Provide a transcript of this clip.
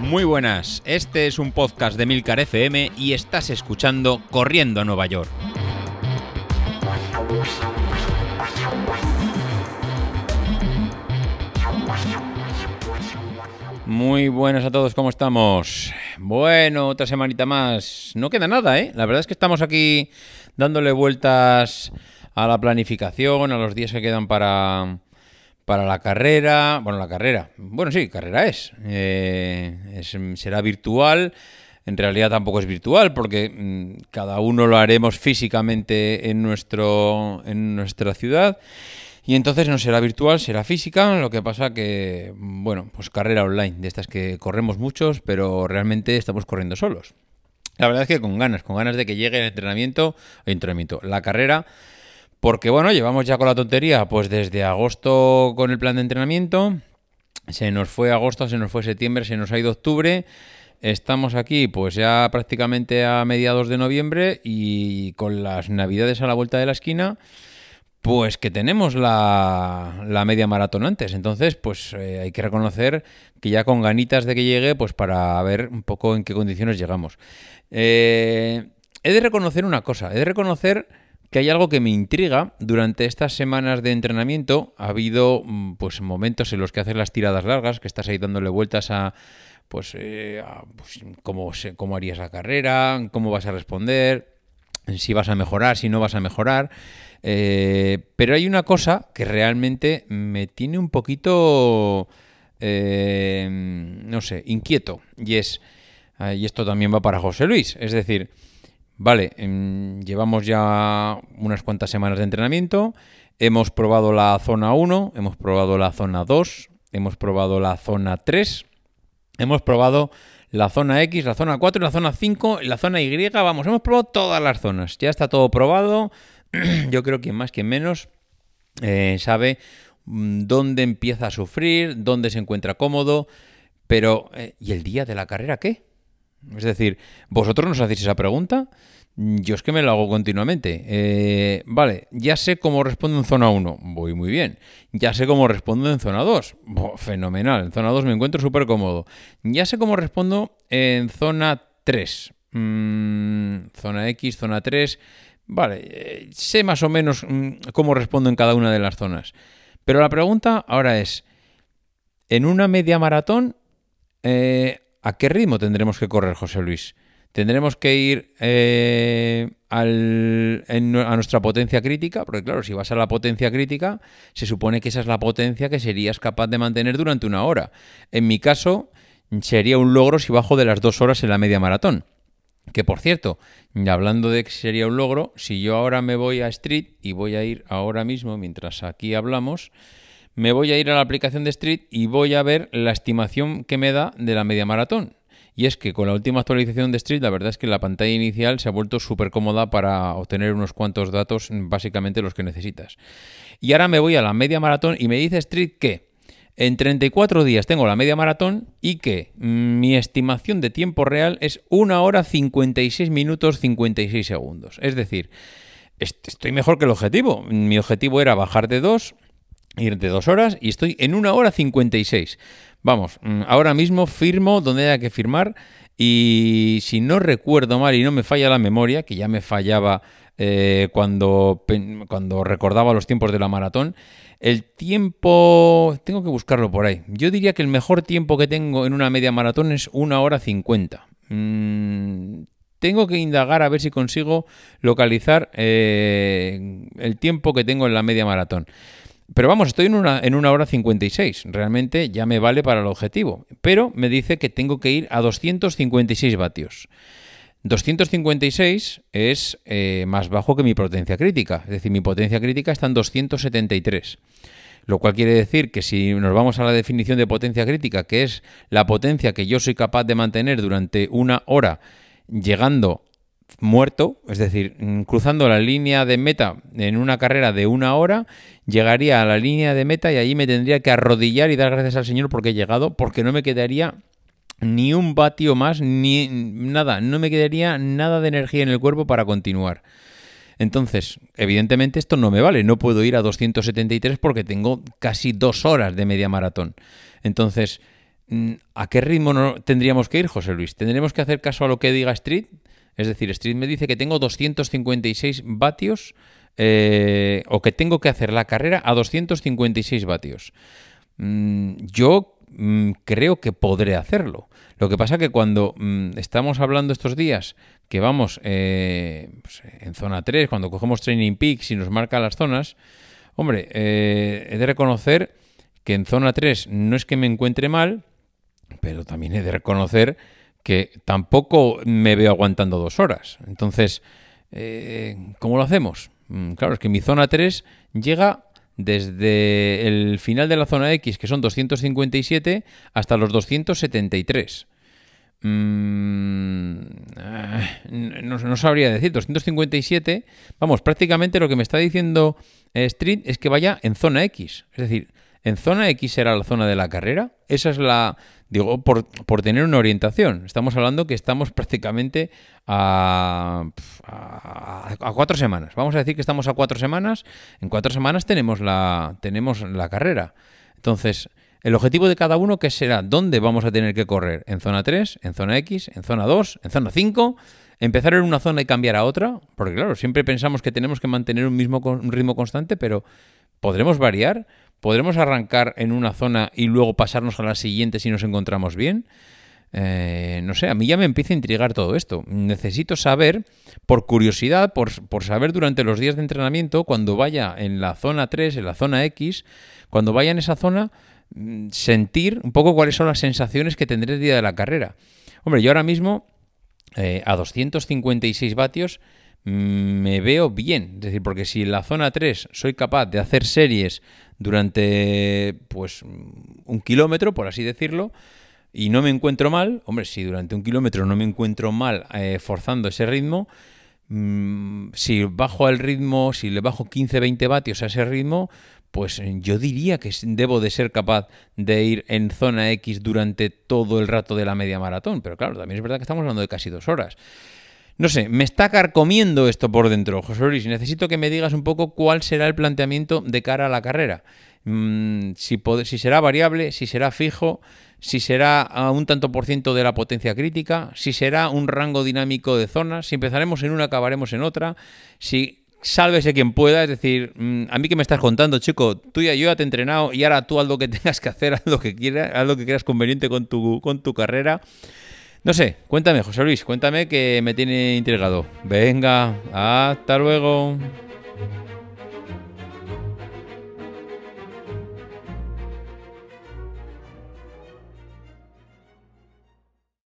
Muy buenas, este es un podcast de Milcar FM y estás escuchando Corriendo a Nueva York. Muy buenas a todos, ¿cómo estamos? Bueno, otra semanita más. No queda nada, ¿eh? La verdad es que estamos aquí dándole vueltas a la planificación, a los días que quedan para, para la carrera. Bueno, la carrera. Bueno, sí, carrera es. Eh, será virtual. En realidad tampoco es virtual porque mm, cada uno lo haremos físicamente en, nuestro, en nuestra ciudad. Y entonces no será virtual, será física, lo que pasa que, bueno, pues carrera online, de estas que corremos muchos, pero realmente estamos corriendo solos. La verdad es que con ganas, con ganas de que llegue el entrenamiento, el entrenamiento, la carrera, porque bueno, llevamos ya con la tontería, pues desde agosto con el plan de entrenamiento, se nos fue agosto, se nos fue septiembre, se nos ha ido octubre, estamos aquí pues ya prácticamente a mediados de noviembre y con las navidades a la vuelta de la esquina, pues que tenemos la, media maratón antes. Entonces, pues eh, hay que reconocer que ya con ganitas de que llegue, pues para ver un poco en qué condiciones llegamos. Eh, he de reconocer una cosa, he de reconocer que hay algo que me intriga. Durante estas semanas de entrenamiento ha habido mm, pues momentos en los que haces las tiradas largas, que estás ahí dándole vueltas a pues, eh, pues cómo, cómo harías la carrera, cómo vas a responder, si vas a mejorar, si no vas a mejorar. Eh, pero hay una cosa que realmente me tiene un poquito, eh, no sé, inquieto. Y es, ah, y esto también va para José Luis. Es decir, vale, em, llevamos ya unas cuantas semanas de entrenamiento. Hemos probado la zona 1, hemos probado la zona 2, hemos probado la zona 3, hemos probado la zona X, la zona 4, la zona 5, la zona Y, vamos, hemos probado todas las zonas. Ya está todo probado, yo creo que más que menos eh, sabe mm, dónde empieza a sufrir, dónde se encuentra cómodo, pero eh, ¿y el día de la carrera qué? Es decir, ¿vosotros nos hacéis esa pregunta? Yo es que me lo hago continuamente. Eh, vale, ya sé cómo respondo en zona 1. Voy muy bien. Ya sé cómo respondo en zona 2. fenomenal. En zona 2 me encuentro súper cómodo. Ya sé cómo respondo en zona 3. Mm, zona X, zona 3. Vale, eh, sé más o menos mm, cómo respondo en cada una de las zonas. Pero la pregunta ahora es, en una media maratón, eh, ¿a qué ritmo tendremos que correr, José Luis? ¿Tendremos que ir eh, a nuestra potencia crítica? Porque claro, si vas a la potencia crítica, se supone que esa es la potencia que serías capaz de mantener durante una hora. En mi caso, sería un logro si bajo de las dos horas en la media maratón. Que por cierto, hablando de que sería un logro, si yo ahora me voy a Street y voy a ir ahora mismo, mientras aquí hablamos, me voy a ir a la aplicación de Street y voy a ver la estimación que me da de la media maratón. Y es que con la última actualización de Street, la verdad es que la pantalla inicial se ha vuelto súper cómoda para obtener unos cuantos datos, básicamente los que necesitas. Y ahora me voy a la media maratón y me dice Street que en 34 días tengo la media maratón y que mi estimación de tiempo real es 1 hora 56 minutos 56 segundos. Es decir, estoy mejor que el objetivo. Mi objetivo era bajar de 2, ir de 2 horas y estoy en 1 hora 56. Vamos, mm, ahora mismo firmo donde haya que firmar y si no recuerdo mal y no me falla la memoria, que ya me fallaba eh, cuando, cuando recordaba los tiempos de la maratón, el tiempo, tengo que buscarlo por ahí. Yo diría que el mejor tiempo que tengo en una media maratón es una hora 50. Mm, tengo que indagar a ver si consigo localizar eh, el tiempo que tengo en la media maratón. Pero vamos, estoy en una, en una hora 56. Realmente ya me vale para el objetivo. Pero me dice que tengo que ir a 256 vatios. 256 es eh, más bajo que mi potencia crítica, es decir, mi potencia crítica está en 273. Lo cual quiere decir que si nos vamos a la definición de potencia crítica, que es la potencia que yo soy capaz de mantener durante una hora llegando muerto, es decir, mm, cruzando la línea de meta en una carrera de una hora, llegaría a la línea de meta y allí me tendría que arrodillar y dar gracias al Señor porque he llegado, porque no me quedaría ni un vatio más, ni nada, no me quedaría nada de energía en el cuerpo para continuar. Entonces, evidentemente esto no me vale, no puedo ir a 273 porque tengo casi dos horas de media maratón. Entonces, mm, ¿a qué ritmo no tendríamos que ir, José Luis? ¿Tendríamos que hacer caso a lo que diga Street? Es decir, Street me dice que tengo 256 vatios eh, o que tengo que hacer la carrera a 256 vatios. Mm, yo mm, creo que podré hacerlo. Lo que pasa que cuando estamos hablando estos días que vamos eh, pues, en zona 3, cuando cogemos Training Peaks y nos marca las zonas, hombre, eh, he de reconocer que en zona 3 no es que me encuentre mal, pero también he de reconocer que tampoco me veo aguantando dos horas. Entonces, eh, ¿cómo lo hacemos? Mm, claro, es que mi zona 3 llega desde el final de la zona X, que son 257, hasta los 273. Mm, no, sabría decir, 257. Vamos, prácticamente lo que me está diciendo Street es que vaya en zona X. Es decir, en zona X será la zona de la carrera. Esa es la. Digo, por, tener una orientación. Estamos hablando que estamos prácticamente a, a, cuatro semanas. Vamos a decir que estamos a cuatro semanas. En cuatro semanas tenemos la, tenemos la carrera. Entonces, el objetivo de cada uno, que será? ¿Dónde vamos a tener que correr? ¿En zona 3? ¿En zona X? ¿En zona 2? ¿En zona 5? ¿Empezar en una zona y cambiar a otra? Porque claro, siempre pensamos que tenemos que mantener un mismo ritmo constante, pero ¿podremos variar? ¿Podremos arrancar en una zona y luego pasarnos a la siguiente si nos encontramos bien? Eh, no sé, a mí ya me empieza a intrigar todo esto. Necesito saber, por curiosidad, por, por, saber durante los días de entrenamiento, cuando vaya en la zona 3, en la zona X, cuando vaya en esa zona, Mm, sentir un poco cuáles son las sensaciones que tendré el día de la carrera. Hombre, yo ahora mismo eh, a 256 vatios mm, me veo bien. Es decir, porque si en la zona 3 soy capaz de hacer series durante pues un kilómetro, por así decirlo, y no me encuentro mal, hombre, si durante un kilómetro no me encuentro mal eh, forzando ese ritmo, mm, si bajo el ritmo, si le bajo 15-20 vatios a ese ritmo, pues yo diría que debo de ser capaz de ir en zona X durante todo el rato de la media maratón. Pero claro, también es verdad que estamos hablando de casi dos horas. No sé, me está carcomiendo esto por dentro, José Luis. Necesito que me digas un poco cuál será el planteamiento de cara a la carrera. Mm, si, será variable, si será fijo, si será a un tanto por ciento de la potencia crítica, si será un rango dinámico de zonas, si empezaremos en una, acabaremos en otra, si sálvese quien pueda, es decir, mm, a mí que me estás contando, chico, tú ya yo ya te he entrenado y ahora tú haz lo que tengas que hacer, haz lo que quieras, haz lo que quieras conveniente con tu, con tu carrera. No sé, cuéntame, José Luis, cuéntame que me tiene intrigado. Venga, hasta luego.